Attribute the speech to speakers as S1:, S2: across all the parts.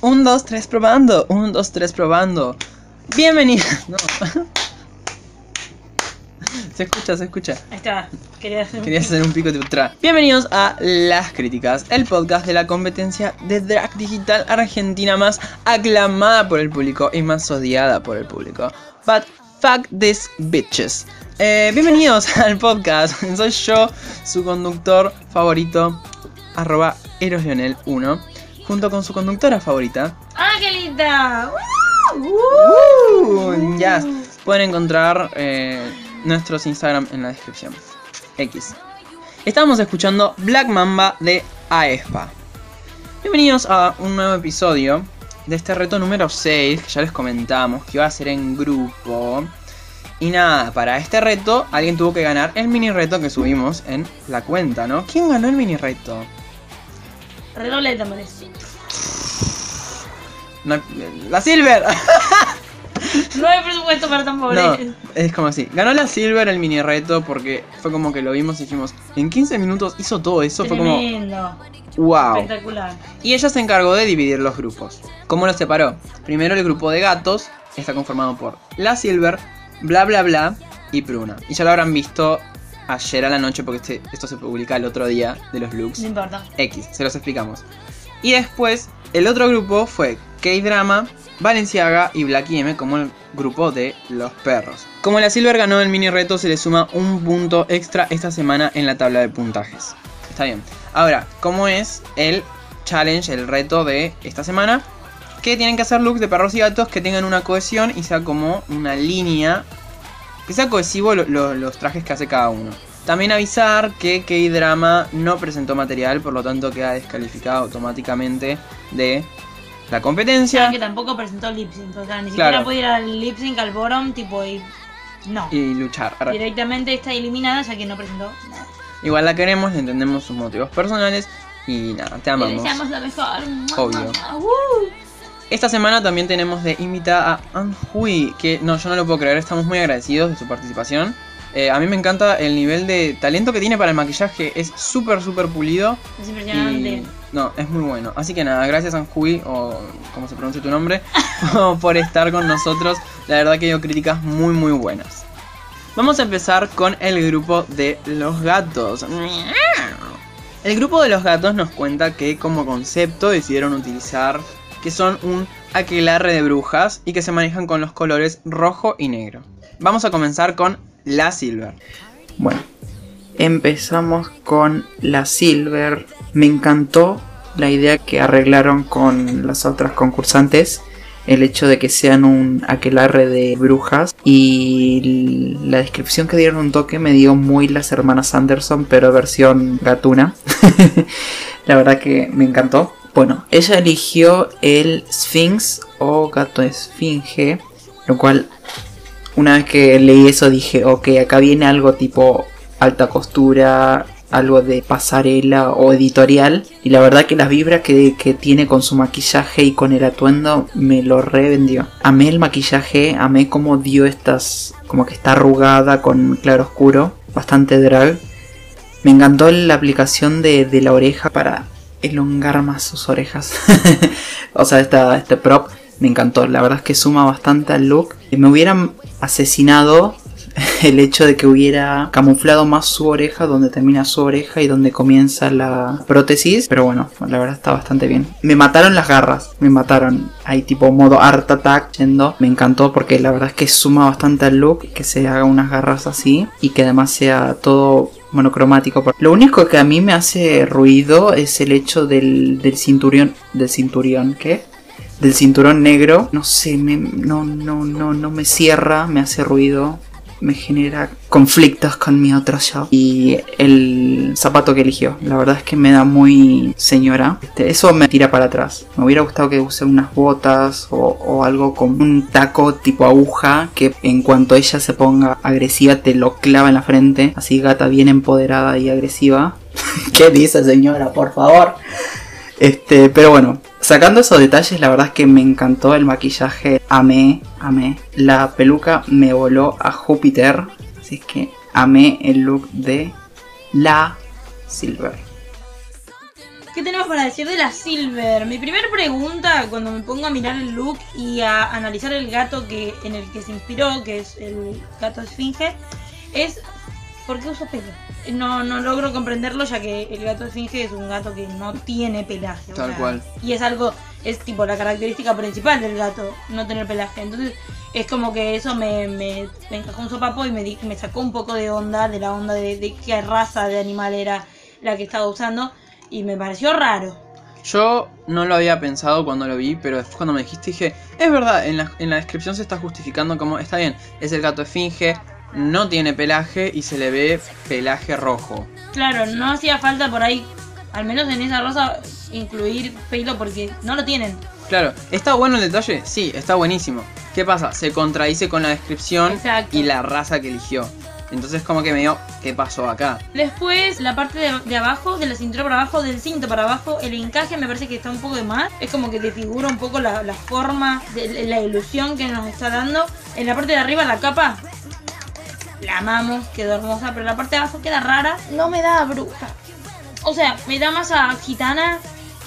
S1: Un, dos, tres, probando. Un, dos, tres, probando. Bienvenidos. No. Se escucha, se escucha.
S2: Ahí está. Quería hacer un-
S1: Quería hacer un pico de ultra. Bienvenidos a Las Críticas, el podcast de la competencia de drag digital argentina más aclamada por el público y más odiada por el público. But fuck these bitches. Eh, bienvenidos al podcast. Soy yo, su conductor favorito, arroba eroslionel1, junto con su conductora favorita.
S2: ¡Ah, qué linda!
S1: Uh, ya pueden encontrar eh, nuestros Instagram en la descripción. X. Estamos escuchando Black Mamba de AESPA. Bienvenidos a un nuevo episodio de este reto número 6 que ya les comentamos que iba a ser en grupo. Y nada, para este reto alguien tuvo que ganar el mini reto que subimos en la cuenta, ¿no? ¿Quién ganó el mini reto?
S2: Redoble de tambores.
S1: No, la Silver.
S2: No hay presupuesto para tambores.
S1: No, es como así. Ganó la Silver el mini reto porque fue como que lo vimos y dijimos, en 15 minutos hizo todo eso, fue como, wow.
S2: Espectacular.
S1: Y ella se encargó de dividir los grupos. ¿Cómo los separó? Primero el grupo de gatos está conformado por la Silver, bla bla bla y Pruna. Y ya lo habrán visto ayer a la noche porque este- esto se publica el otro día de los looks.
S2: No importa.
S1: X, se los explicamos. Y después, el otro grupo fue K-Drama, Valenciaga y Blacky M como el grupo de los perros. Como la Silver ganó el mini reto, se le suma un punto extra esta semana en la tabla de puntajes. Está bien. Ahora, ¿cómo es el challenge, el reto de esta semana? Que tienen que hacer looks de perros y gatos que tengan una cohesión y sea como una línea. Que sea cohesivo lo- lo- los trajes que hace cada uno. También avisar que K-Drama no presentó material, por lo tanto queda descalificado automáticamente de la competencia.
S2: Que tampoco presentó lip sync. O sea, ni
S1: Claro.
S2: siquiera puede ir al lip sync al bottom, tipo, y. No.
S1: Y luchar.
S2: Directamente está eliminada ya que no presentó nada.
S1: Igual la queremos, le entendemos sus motivos personales. Y nada, te amamos.
S2: deseamos lo mejor.
S1: Obvio.
S2: Uh.
S1: Esta semana también tenemos de invitada a Anhui, que no, yo no lo puedo creer, estamos muy agradecidos de su participación. Eh, a mí me encanta el nivel de talento que tiene para el maquillaje, es súper, súper pulido.
S2: Es impresionante.
S1: Y no, es muy bueno. Así que nada, gracias Anhui, o como se pronuncia tu nombre, por estar con nosotros. La verdad que dio críticas muy, muy buenas. Vamos a empezar con el grupo de los gatos. El grupo de los gatos nos cuenta que como concepto decidieron utilizar que son un aquelarre de brujas y que se manejan con los colores rojo y negro. Vamos a comenzar con la Silver.
S3: Bueno, empezamos con la Silver. Me encantó la idea que arreglaron con las otras concursantes. El hecho de que sean un aquelarre de brujas. Y la descripción que dieron un toque me dio muy las hermanas Anderson, pero versión gatuna. la verdad que me encantó. Bueno, ella eligió el Sphinx o gato esfinge. Lo cual una vez que leí eso dije, ok, acá viene algo tipo alta costura, algo de pasarela o editorial. Y la verdad que las vibras que, que tiene con su maquillaje y con el atuendo me lo revendió. Amé el maquillaje, amé cómo dio estas, como que está arrugada con claro oscuro, bastante drag. Me encantó la aplicación de, de la oreja para elongar más sus orejas. o sea, esta, este prop me encantó. La verdad es que suma bastante al look. Me hubieran asesinado el hecho de que hubiera camuflado más su oreja, donde termina su oreja y donde comienza la prótesis. Pero bueno, la verdad está bastante bien. Me mataron las garras, me mataron. Hay tipo modo art attack yendo. Me encantó porque la verdad es que suma bastante al look que se haga unas garras así y que además sea todo monocromático. Lo único que a mí me hace ruido es el hecho del, del cinturón. Del cinturón, ¿qué? Del cinturón negro. No sé, me, no, no, no, no me cierra, me hace ruido. Me genera conflictos con mi otro yo. Y el zapato que eligió, la verdad es que me da muy señora. Este, eso me tira para atrás. Me hubiera gustado que use unas botas o, o algo con un taco tipo aguja que en cuanto ella se ponga agresiva te lo clava en la frente. Así gata bien empoderada y agresiva. ¿Qué dice señora? Por favor. Este, pero bueno, sacando esos detalles, la verdad es que me encantó el maquillaje. Amé, amé. La peluca me voló a Júpiter. Así es que amé el look de la Silver.
S2: ¿Qué tenemos para decir de la Silver? Mi primera pregunta cuando me pongo a mirar el look y a analizar el gato que en el que se inspiró, que es el gato esfinge, es ¿por qué usa pelo? No, no logro comprenderlo ya que el gato esfinge es un gato que no tiene pelaje. o
S1: Tal
S2: sea,
S1: cual.
S2: Y es algo, es tipo la característica principal del gato, no tener pelaje. Entonces es como que eso me, me, me encajó un sopapo y me, di- me sacó un poco de onda, de la onda de, de qué raza de animal era la que estaba usando. Y me pareció raro.
S1: Yo no lo había pensado cuando lo vi, pero después cuando me dijiste dije, es verdad, en la, en la descripción se está justificando como, está bien, es el gato esfinge, no tiene pelaje y se le ve pelaje rojo.
S2: Claro, no hacía falta por ahí, al menos en esa raza, incluir pelo porque no lo tienen.
S1: Claro, ¿está bueno el detalle? Sí, está buenísimo. ¿Qué pasa? Se contradice con la descripción
S2: Exacto.
S1: y la raza que eligió. Entonces como que me dio, ¿qué pasó acá?
S2: Después, la parte de, de abajo, de la cintura para abajo, del cinto para abajo, el encaje me parece que está un poco de más. Es como que desfigura un poco la, la forma, de, la ilusión que nos está dando. En la parte de arriba, la capa, la amamos, quedó hermosa, pero la parte de abajo queda rara. No me da a bruja. O sea, me da más a gitana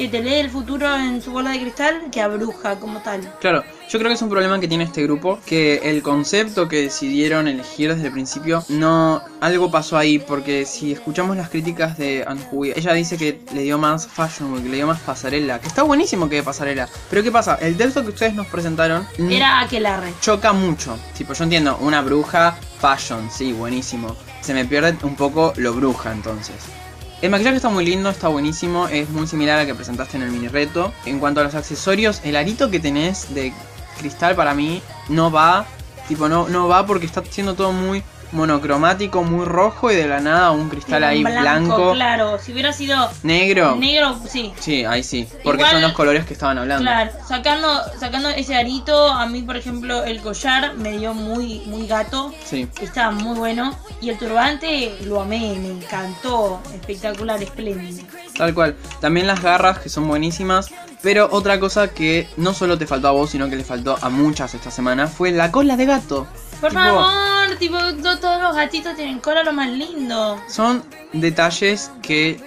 S2: que te lee el futuro en su bola de cristal que a bruja como tal.
S1: Claro, yo creo que es un problema que tiene este grupo, que el concepto que decidieron elegir desde el principio, no, algo pasó ahí, porque si escuchamos las críticas de Anhui, ella dice que le dio más fashion week, le dio más pasarela, que está buenísimo que de pasarela, pero ¿qué pasa? El texto que ustedes nos presentaron
S2: Era aquelarre.
S1: choca mucho, tipo yo entiendo, una bruja, fashion, sí, buenísimo, se me pierde un poco lo bruja entonces. El maquillaje está muy lindo, está buenísimo, es muy similar al que presentaste en el mini reto. En cuanto a los accesorios, el arito que tenés de cristal para mí no va, tipo no, no va porque está siendo todo muy monocromático, muy rojo y de la nada un cristal ahí blanco,
S2: Claro, si hubiera sido
S1: negro.
S2: negro, sí.
S1: Sí, ahí sí, porque
S2: Igual-
S1: son los colores que estaban hablando.
S2: Claro, sacando, sacando ese arito, a mí por ejemplo el collar me dio muy, muy gato,
S1: Sí.
S2: estaba muy bueno. Y el turbante lo amé, me encantó, espectacular, espléndido.
S1: Tal cual. También las garras que son buenísimas. Pero otra cosa que no solo te faltó a vos, sino que le faltó a muchas esta semana fue la cola de gato.
S2: Por
S1: Tipo,
S2: favor, tipo, to- todos los gatitos tienen cola lo más lindo.
S1: Son detalles que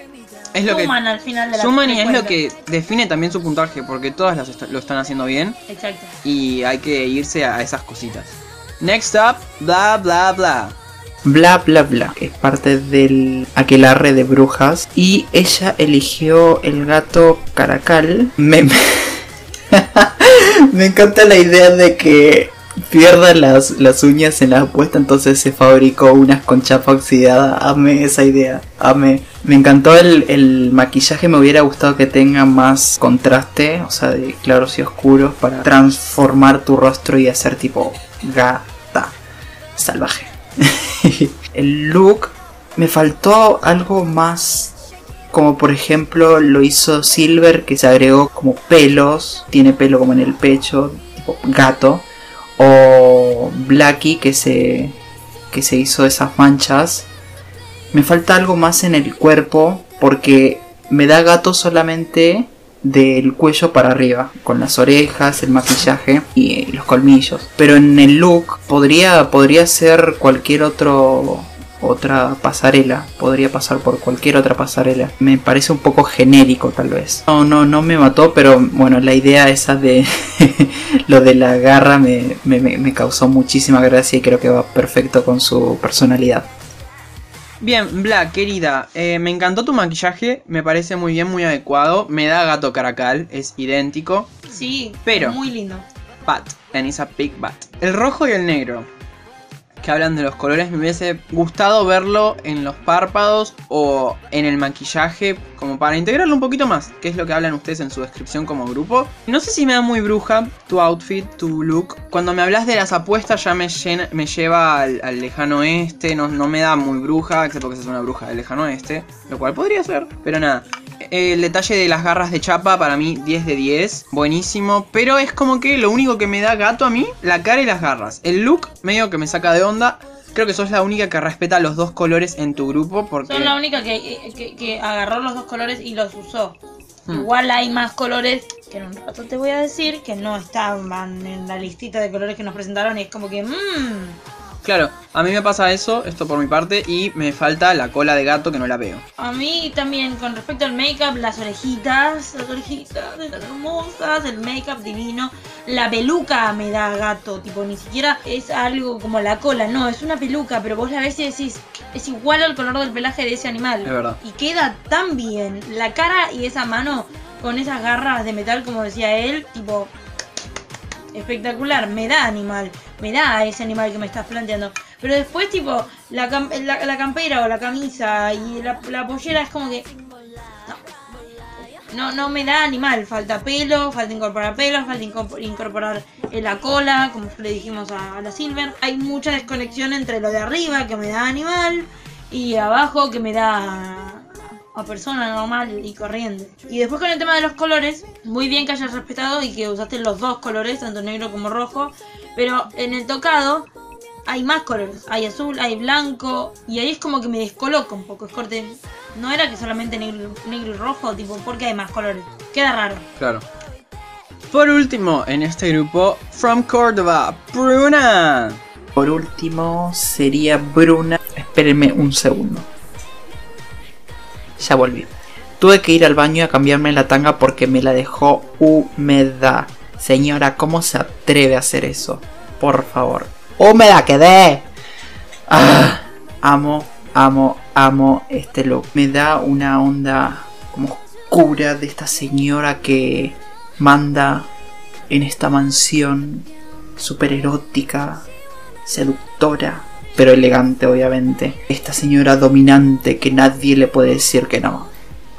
S1: es lo
S2: Suman
S1: que
S2: al final de la
S1: suman y es lo que define también su puntaje, porque todas las est- lo están haciendo bien
S2: Exacto.
S1: y hay que irse a esas cositas. Next up, bla bla bla.
S3: Bla bla bla, que es parte del aquelarre de brujas. Y ella eligió el gato caracal. Me, me encanta la idea de que pierda las, las uñas en la apuesta, entonces se fabricó unas con chapa oxidada. Amé esa idea, amé. Me encantó el, el maquillaje, me hubiera gustado que tenga más contraste, o sea, de claros y oscuros, para transformar tu rostro y hacer tipo gata salvaje. el look me faltó algo más como por ejemplo lo hizo Silver que se agregó como pelos, tiene pelo como en el pecho, tipo gato, o Blacky que se que se hizo esas manchas. Me falta algo más en el cuerpo porque me da gato solamente del cuello para arriba, con las orejas, el maquillaje y los colmillos. Pero en el look podría, podría ser cualquier otro otra pasarela, podría pasar por cualquier otra pasarela. Me parece un poco genérico tal vez. No, no, no me mató, pero bueno, la idea esa de lo de la garra me, me, causó muchísima gracia y creo que va perfecto con su personalidad.
S1: Bien, Black, querida, eh, me encantó tu maquillaje, me parece muy bien, muy adecuado. Me da gato caracal, es idéntico.
S2: Sí,
S1: Pero-
S2: muy lindo.
S1: Bat, and it's a big bat. El rojo y el negro, que hablan de los colores, me hubiese gustado verlo en los párpados o en el maquillaje, como para integrarlo un poquito más, que es lo que hablan ustedes en su descripción como grupo. No sé si me da muy bruja tu outfit, tu look. Cuando me hablas de las apuestas ya me, llena- me lleva al, lejano oeste, no, no me da muy bruja, excepto que es una bruja del lejano oeste, lo cual podría ser, pero nada. El detalle de las garras de chapa para mí 10 de 10, buenísimo, pero es como que lo único que me da gato a mí, la cara y las garras. El look medio que me saca de onda. Creo que sos la única que respeta los dos colores en tu grupo porque
S2: Son la única que, que, que agarró los dos colores y los usó.
S1: Hmm.
S2: Igual hay más colores que en un rato te voy a decir que no estaban en la listita de colores que nos presentaron y es como que, mmm,
S1: Claro, a mí me pasa eso, esto por mi parte, y me falta la cola de gato que no la veo.
S2: A mí también, con respecto al make-up, las orejitas, las orejitas están hermosas, el make-up divino. La peluca me da gato, tipo, ni siquiera es algo como la cola, no, es una peluca, pero vos la ves y decís, es igual al color del pelaje de ese animal.
S1: Es verdad.
S2: Y queda tan bien. La cara y esa mano con esas garras de metal, como decía él, tipo, espectacular, me da animal, me da ese animal que me estás planteando. Pero después, tipo, la, la, campera o la camisa y la, pollera es como que. No. no, me da animal, falta pelo, falta incorporar pelo, falta incorpor- incorporar eh, la cola, como le dijimos a, a la Silver. Hay mucha desconexión entre lo de arriba, que me da animal, y abajo, que me da a persona normal y corriente. Y después con el tema de los colores, muy bien que hayas respetado y que usaste los dos colores, tanto negro como rojo, pero en el tocado hay más colores, hay azul, hay blanco, y ahí es como que me descoloca un poco, es corte, no era que solamente negro, negro y rojo, tipo, porque hay más colores, queda raro.
S1: Claro. Por último, en este grupo, From Córdoba, Bruna.
S3: Por último sería Bruna. Espérenme un segundo. Ya volví. Tuve que ir al baño a cambiarme la tanga porque me la dejó húmeda. Señora, ¿cómo se atreve a hacer eso? Por favor. ¡Húmeda quedé! Ah, amo, amo, amo este look. Me da una onda como oscura de esta señora que manda en esta mansión super erótica, seductora, pero elegante obviamente. Esta señora dominante que nadie le puede decir que no.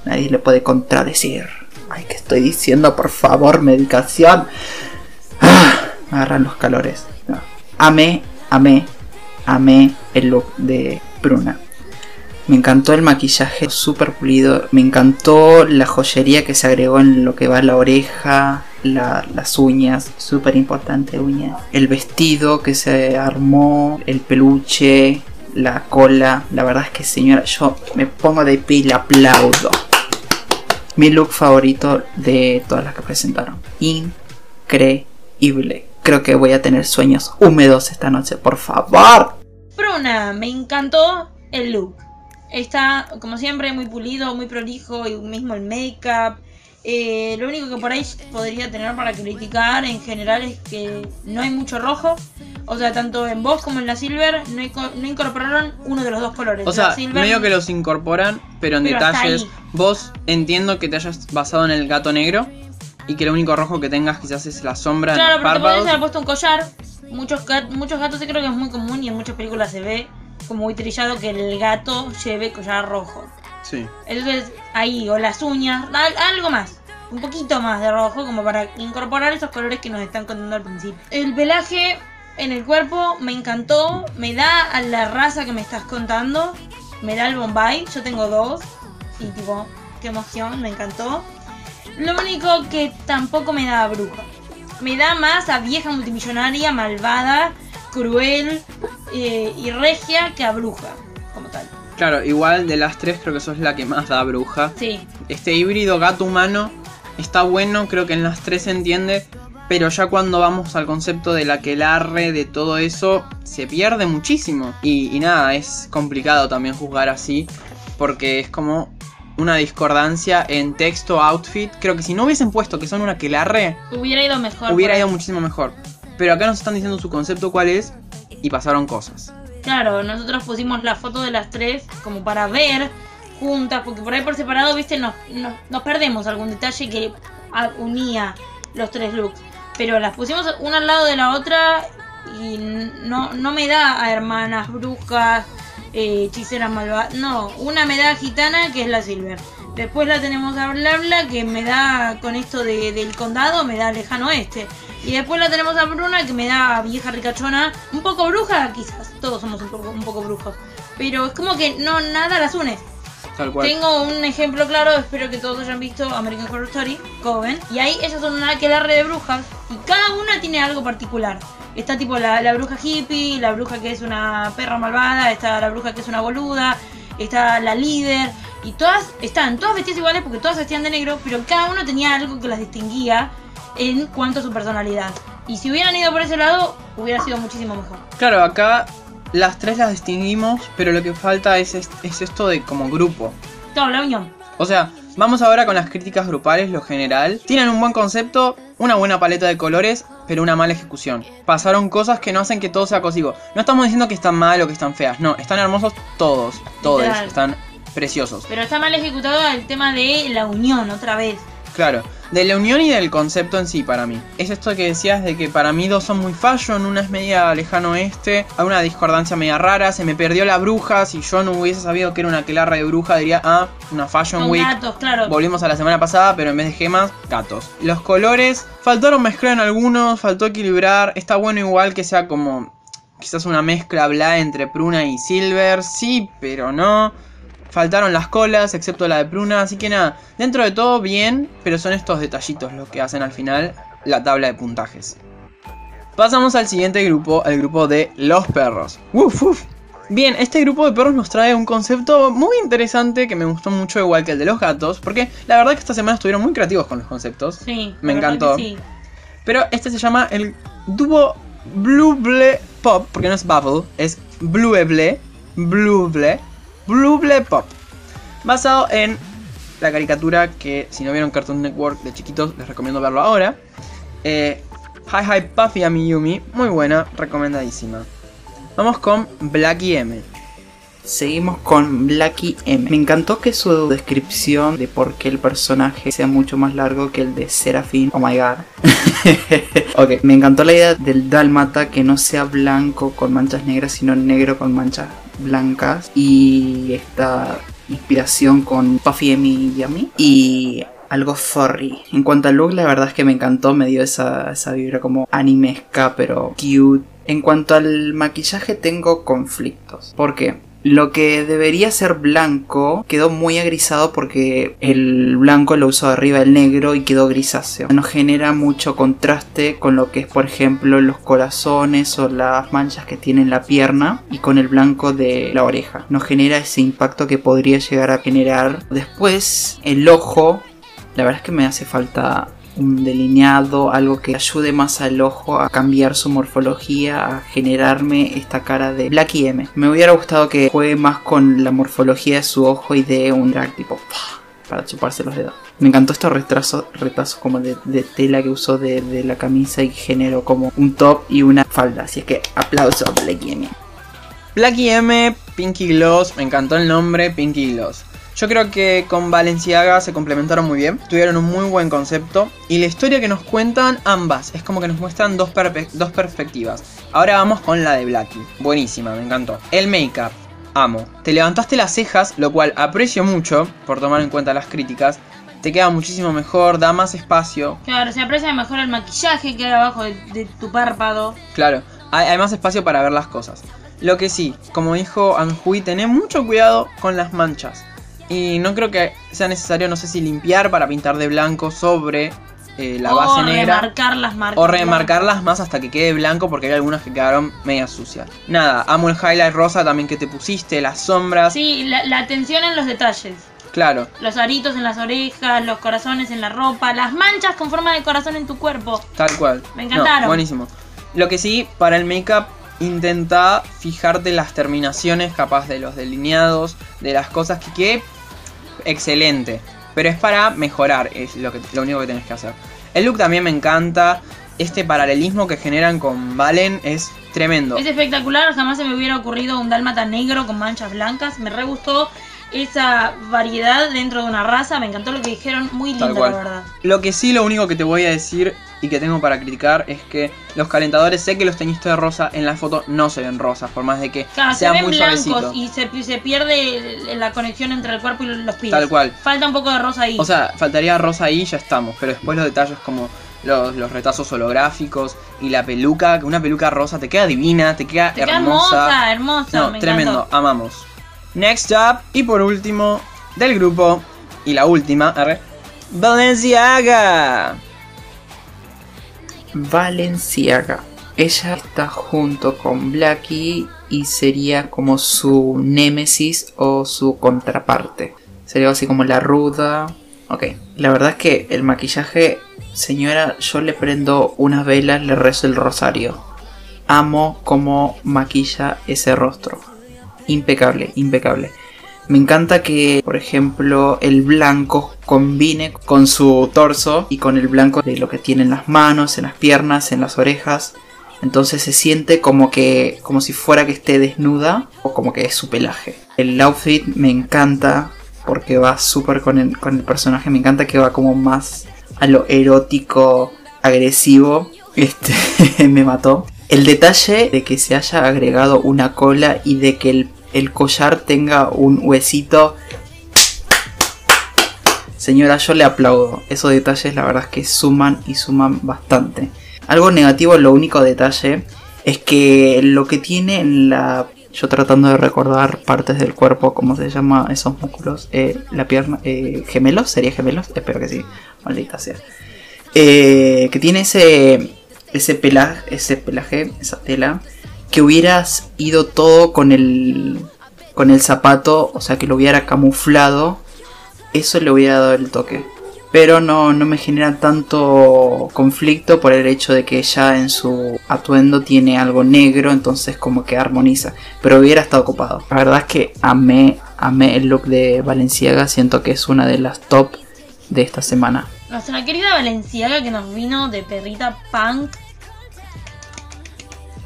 S3: Nadie le puede contradecir. Ay, ¿qué estoy diciendo? Por favor, medicación. Ah, me agarran los calores. No. Amé, amé, amé el look de Bruna. Me encantó el maquillaje súper pulido. Me encantó la joyería que se agregó en lo que va la oreja, la- las uñas, súper importante uñas. El vestido que se armó, el peluche, la cola. La verdad es que señora, yo me pongo de pie y le aplaudo. Mi look favorito de todas las que presentaron. Increíble. Creo que voy a tener sueños húmedos esta noche, por favor.
S2: Bruna, me encantó el look. Está, como siempre, muy pulido, muy prolijo, y mismo el make-up. Eh, lo único que por ahí podría tener para criticar en general es que no hay mucho rojo. O sea, tanto en vos como en la Silver no, no incorporaron uno de los dos colores.
S1: O sea,
S2: Silver-
S1: medio que los incorporan, pero en
S2: Pero
S1: detalles. Vos entiendo que te hayas basado en el gato negro y que lo único rojo que tengas quizás es la sombra en
S2: Claro,
S1: los
S2: te podrías
S1: párpados.
S2: haber puesto un collar. Muchos, gat- muchos gatos, sí creo que es muy común y en muchas películas se ve como muy trillado que el gato lleve collar rojo.
S1: Sí.
S2: Entonces, ahí, o las uñas, al- algo más. Un poquito más de rojo, como para incorporar esos colores que nos están contando al principio. El pelaje en el cuerpo me encantó, me da a la raza que me estás contando, me da el Bombay, yo tengo dos, y tipo, qué emoción, me encantó. Lo único que tampoco me da a bruja. Me da más a vieja multimillonaria, malvada, cruel eh, y regia que a bruja, como tal.
S1: Claro, igual de las tres creo que sos la que más da bruja.
S2: Sí,
S1: Este híbrido gato-humano está bueno, creo que en las tres se entiende. Pero ya cuando vamos al concepto del aquelarre, de todo eso, se pierde muchísimo. Y, y nada, es complicado también juzgar así. Porque es como una discordancia en texto, outfit. Creo que si no hubiesen puesto que son un aquelarre,
S2: hubiera ido mejor.
S1: hubiera ido muchísimo mejor. Pero acá nos están diciendo su concepto cuál es. Y pasaron cosas.
S2: Claro, nosotros pusimos la foto de las tres como para ver juntas, porque por ahí por separado, viste, nos, nos, nos perdemos algún detalle que unía los tres looks. Pero las pusimos una al lado de la otra y no, no me da a hermanas brujas, eh, hechiceras malvadas. No, una me da gitana que es la Silver. Después la tenemos a Bla Bla que me da con esto de- del condado, me da lejano oeste. Y después la tenemos a Bruna que me da vieja ricachona, un poco bruja quizás, todos somos un poco, un poco brujos. Pero es como que no nada las une.
S1: Tal cual.
S2: Tengo un ejemplo claro, espero que todos hayan visto American Horror Story, Coven. Y ahí ellas son una aquelarre de brujas y cada una tiene algo particular. Está tipo la, la bruja hippie, la bruja que es una perra malvada, está la bruja que es una boluda, está la líder. Y todas están, todas vestidas iguales porque todas vestían de negro, pero cada uno tenía algo que las distinguía en cuanto a su personalidad. Y si hubieran ido por ese lado, hubiera sido muchísimo mejor.
S1: Claro, acá las tres las distinguimos, pero lo que falta es, es, es esto de como grupo.
S2: Todo, la unión.
S1: O sea, vamos ahora con las críticas grupales, lo general. Tienen un buen concepto, una buena paleta de colores, pero una mala ejecución. Pasaron cosas que no hacen que todo sea cosivo. No estamos diciendo que están mal o que están feas, no, están hermosos todos, todos,
S2: Literal.
S1: están preciosos.
S2: Pero está mal ejecutado el tema de la unión otra vez.
S1: Claro, de la unión y del concepto en sí para mí. Es esto que decías de que para mí dos son muy fashion, una es media lejano oeste, hay una discordancia media rara, se me perdió la bruja, si yo no hubiese sabido que era una aquelarra de bruja diría, ah, una fashion
S2: Con
S1: week.
S2: gatos, claro.
S1: Volvimos a la semana pasada, pero en vez de gemas, gatos. Los colores, faltaron mezclar en algunos, faltó equilibrar. Está bueno igual que sea como quizás una mezcla bla entre pruna y silver, sí, pero no. Faltaron las colas, excepto la de pruna, así que nada, dentro de todo bien, pero son estos detallitos los que hacen al final la tabla de puntajes. Pasamos al siguiente grupo, el grupo de los perros. Uf, uf. Bien, este grupo de perros nos trae un concepto muy interesante que me gustó mucho, igual que el de los gatos, porque la verdad que esta semana estuvieron muy creativos con los conceptos.
S2: Sí,
S1: Me encantó.
S2: sí.
S1: Pero este se llama el dúo Blueble Pop, porque no es Bubble, es Blueble, Blueble, Blueble Pop. Basado en la caricatura que si no vieron Cartoon Network de chiquitos les recomiendo verlo ahora. Eh, Hi Hi Puffy Ami Yumi, muy buena, recomendadísima. Vamos con Blackie M.
S3: Seguimos con Blacky M. Me encantó que su descripción de por qué el personaje sea mucho más largo que el de Serafín. Oh my god. ok, me encantó la idea del Dálmata que no sea blanco con manchas negras, sino negro con manchas blancas. Y esta inspiración con Puffy Emi y Yami. Y algo furry. En cuanto al look, la verdad es que me encantó, me dio esa, esa vibra como animesca, pero cute. En cuanto al maquillaje, tengo conflictos. ¿Por qué? Lo que debería ser blanco quedó muy agrisado porque el blanco lo usó arriba el negro y quedó grisáceo. No genera mucho contraste con lo que es, por ejemplo, los corazones o las manchas que tiene en la pierna y con el blanco de la oreja. No genera ese impacto que podría llegar a generar. Después, el ojo la verdad es que me hace falta un delineado, algo que ayude más al ojo a cambiar su morfología, a generarme esta cara de Blacky M. Me hubiera gustado que juegue más con la morfología de su ojo y de un drag tipo para chuparse los dedos. Me encantó estos retrasos, retazos como de, de tela que usó de, de la camisa y generó como un top y una falda. Así es que aplauso a Blacky M.
S1: Blacky M, Pinky Gloss, me encantó el nombre Pinky Gloss. Yo creo que con Valenciaga se complementaron muy bien, tuvieron un muy buen concepto y la historia que nos cuentan ambas es como que nos muestran dos, perspectivas. Ahora vamos con la de Blacky, buenísima, me encantó. El make-up, amo. Te levantaste las cejas, lo cual aprecio mucho por tomar en cuenta las críticas. Te queda muchísimo mejor, da más espacio.
S2: Claro, se aprecia mejor el maquillaje que hay abajo de, de tu párpado.
S1: Claro, hay, hay más espacio para ver las cosas. Lo que sí, como dijo Anjui, tené mucho cuidado con las manchas. Y no creo que sea necesario, no sé si limpiar para pintar de blanco sobre eh, la
S2: o
S1: base negra.
S2: remarcar las marcas.
S1: O remarcarlas más hasta que quede blanco porque hay algunas que quedaron media sucias. Nada, amo el highlight rosa también que te pusiste, las sombras.
S2: Sí, la, la atención en los detalles.
S1: Claro,
S2: Los aritos en las orejas, los corazones en la ropa, las manchas con forma de corazón en tu cuerpo.
S1: tal cual.
S2: Me
S1: No,
S2: encantaron.
S1: buenísimo. Lo que sí, para el make-up, intenta fijarte las terminaciones, capaz de los delineados, de las cosas que quede excelente. Pero es para mejorar, es lo, que, lo único que tenés que hacer. El look también me encanta. Este paralelismo que generan con Valen es tremendo.
S2: Es espectacular, jamás se me hubiera ocurrido un dálmata negro con manchas blancas. Me re gustó esa variedad dentro de una raza. Me encantó lo que dijeron, muy lindo, la verdad.
S1: Lo que sí, lo único que te voy a decir y que tengo para criticar es que los calentadores, sé que los teñiste de rosa, en la foto no se ven rosas, por más de que
S2: Claro, se
S1: sea
S2: ven
S1: muy
S2: blancos
S1: suavecito.
S2: y se, se pierde la conexión entre el cuerpo y los pies.
S1: Tal cual.
S2: Falta un poco de rosa ahí.
S1: O sea, faltaría rosa ahí y ya estamos, pero después los detalles como los, los retazos holográficos y la peluca, que una peluca rosa te queda divina, te queda
S2: Te queda
S1: hermosa.
S2: hermosa, hermosa.
S1: No,
S2: me
S1: tremendo,
S2: encantó.
S1: amamos. Next up, y por último, del grupo, y la última, arre, Balenciaga.
S3: Valenciaga. Ella está junto con Blacky y sería como su némesis o su contraparte. Sería así como la ruda. Ok, la verdad es que el maquillaje, señora, yo le prendo unas velas, le rezo el rosario. amo cómo maquilla ese rostro. Impecable, impecable. Me encanta que, por ejemplo, el blanco combine con su torso y con el blanco de lo que tiene en las manos, en las piernas, en las orejas. Entonces se siente como que como si fuera que esté desnuda o como que es su pelaje. El outfit me encanta porque va súper con el, con el personaje. Me encanta que va como más a lo erótico, agresivo. Este me mató. El detalle de que se haya agregado una cola y de que el el collar tenga un huesito. Señora, yo le aplaudo. Esos detalles la verdad es que suman y suman bastante. Algo negativo, lo único detalle, es que lo que tiene en la... Yo tratando de recordar partes del cuerpo, ¿cómo se llama esos músculos? Eh, la pierna... Eh, ¿Gemelos? ¿Sería gemelos? Espero que sí. Maldita sea. Eh, que tiene ese... Ese pelaje, ese pelaje, esa tela, que hubieras ido todo con el con el zapato, o sea, que lo hubiera camuflado, eso le hubiera dado el toque. Pero no, no me genera tanto conflicto por el hecho de que ya en su atuendo tiene algo negro, entonces como que armoniza. Pero hubiera estado ocupado. La verdad es que amé, amé el look de Valenciaga, siento que es una de las top de esta semana.
S2: Nuestra querida Valenciaga que nos vino de perrita punk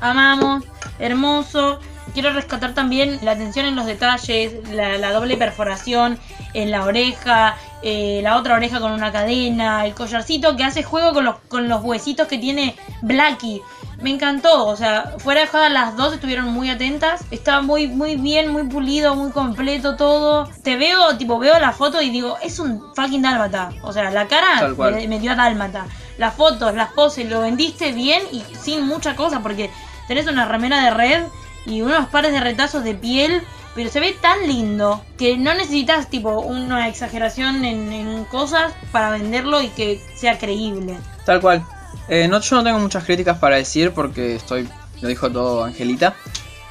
S2: amamos, hermoso. Quiero rescatar también la atención en los detalles, la, doble perforación en la oreja, eh, la otra oreja con una cadena, el collarcito que hace juego con los, con los huesitos que tiene Blacky. Me encantó, o sea, fuera de joda las dos estuvieron muy atentas. Estaba muy, muy bien, muy pulido, muy completo todo. Te veo, tipo, veo la foto y digo, es un fucking dálmata. O sea, la cara me, me, dio a dálmata. Las fotos, las poses, lo vendiste bien y sin mucha cosa porque tenés una remera de red y unos pares de retazos de piel, pero se ve tan lindo que no necesitas tipo una exageración en, cosas para venderlo y que sea creíble.
S1: Tal cual. Eh, no, yo no tengo muchas críticas para decir porque estoy, lo dijo todo Angelita.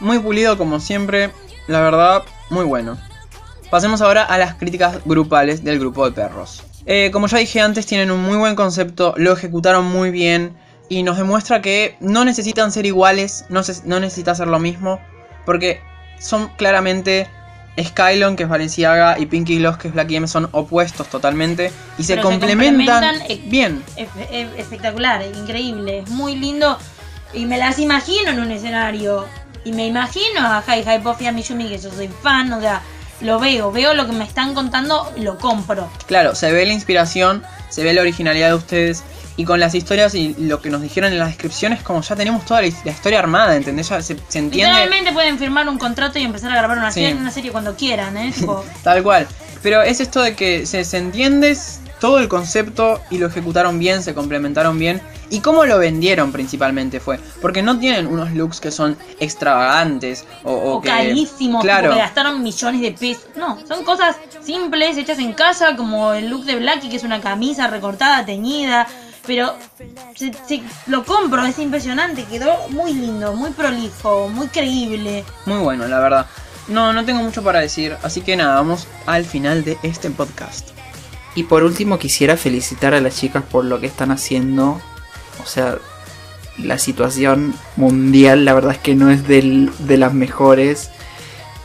S1: Muy pulido como siempre, la verdad, muy bueno. Pasemos ahora a las críticas grupales del grupo de perros. Eh, como ya dije antes, tienen un muy buen concepto, lo ejecutaron muy bien y nos demuestra que no necesitan ser iguales, no, no necesita ser lo mismo, porque son claramente Skylon, que es Valenciaga, y Pinky Gloss, que es Black M, son opuestos totalmente y se complementan, bien.
S2: espectacular, increíble, es muy lindo y me las imagino en un escenario y me imagino a Hi Hi Puffy a Miyumi, que yo soy fan, o sea, lo veo, veo lo que me están contando, lo compro.
S1: Claro, se ve la inspiración, se ve la originalidad de ustedes y con las historias y lo que nos dijeron en las descripciones, como ya tenemos toda la, historia armada, ¿entendés? Ya se, entiende.
S2: Literalmente pueden firmar un contrato y empezar a grabar una, serie, una serie cuando quieran, ¿eh?
S1: Tal cual. Pero es esto de que se, se entiende todo el concepto y lo ejecutaron bien, se complementaron bien. Y cómo lo vendieron principalmente fue. Porque no tienen unos looks que son extravagantes o,
S2: o, carísimos, claro. que gastaron millones de pesos. No, son cosas simples, hechas en casa, como el look de Blackie, que es una camisa recortada, teñida pero se, lo compro, es impresionante, quedó muy lindo, muy prolijo, muy creíble.
S1: Muy bueno, la verdad. No, no tengo mucho para decir, así que nada, vamos al final de este podcast.
S3: Y por último quisiera felicitar a las chicas por lo que están haciendo. O sea, la situación mundial la verdad es que no es del, de las mejores.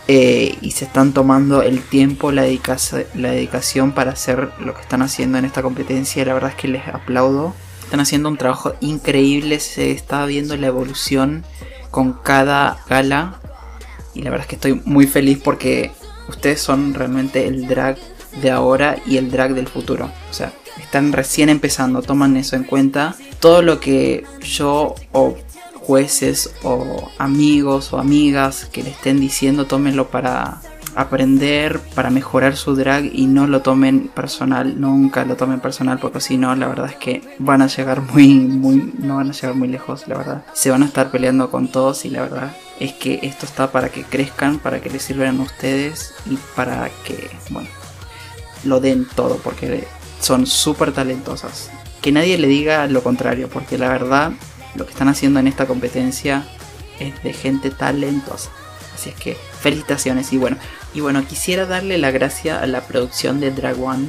S3: Eh, y se están tomando el tiempo, la, la dedicación para hacer lo que están haciendo en esta competencia. La verdad es que les aplaudo. Están haciendo un trabajo increíble, se está viendo la evolución con cada gala. Y la verdad es que estoy muy feliz porque ustedes son realmente el drag de ahora y el drag del futuro. O sea, están recién empezando, toman eso en cuenta. Todo lo que yo o jueces o amigos o amigas que le estén diciendo, tómenlo para aprender, para mejorar su drag y no lo tomen personal, nunca lo tomen personal porque si no, la verdad es que van a llegar muy, muy, no van a llegar muy lejos, la verdad. Se van a estar peleando con todos y la verdad es que esto está para que crezcan, para que les sirvan a ustedes y para que, bueno, lo den todo porque son súper talentosas. Que nadie le diga lo contrario, porque la verdad lo que están haciendo en esta competencia es de gente talentosa. Así es que felicitaciones y bueno, y bueno, quisiera darle la gracia a la producción de Drag One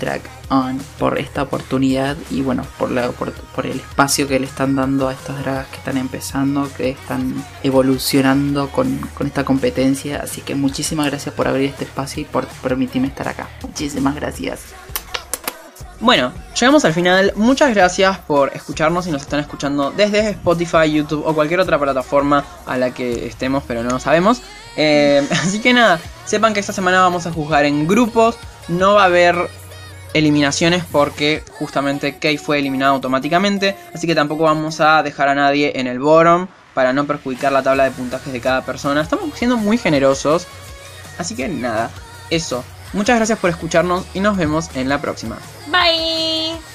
S3: Drag On por esta oportunidad y bueno, por, la, por, por el espacio que le están dando a estas dragas que están empezando, que están evolucionando con, con esta competencia. Así que muchísimas gracias por abrir este espacio y por permitirme estar acá. Muchísimas gracias.
S1: Bueno, llegamos al final. Muchas gracias por escucharnos y nos están escuchando desde Spotify, YouTube o cualquier otra plataforma a la que estemos, pero no lo sabemos. Eh, así que nada, sepan que esta semana vamos a juzgar en grupos. No va a haber eliminaciones porque justamente Kay fue eliminado automáticamente. Así que tampoco vamos a dejar a nadie en el bottom para no perjudicar la tabla de puntajes de cada persona. Estamos siendo muy generosos. Así que nada, eso. Muchas gracias por escucharnos y nos vemos en la próxima.
S2: Bye.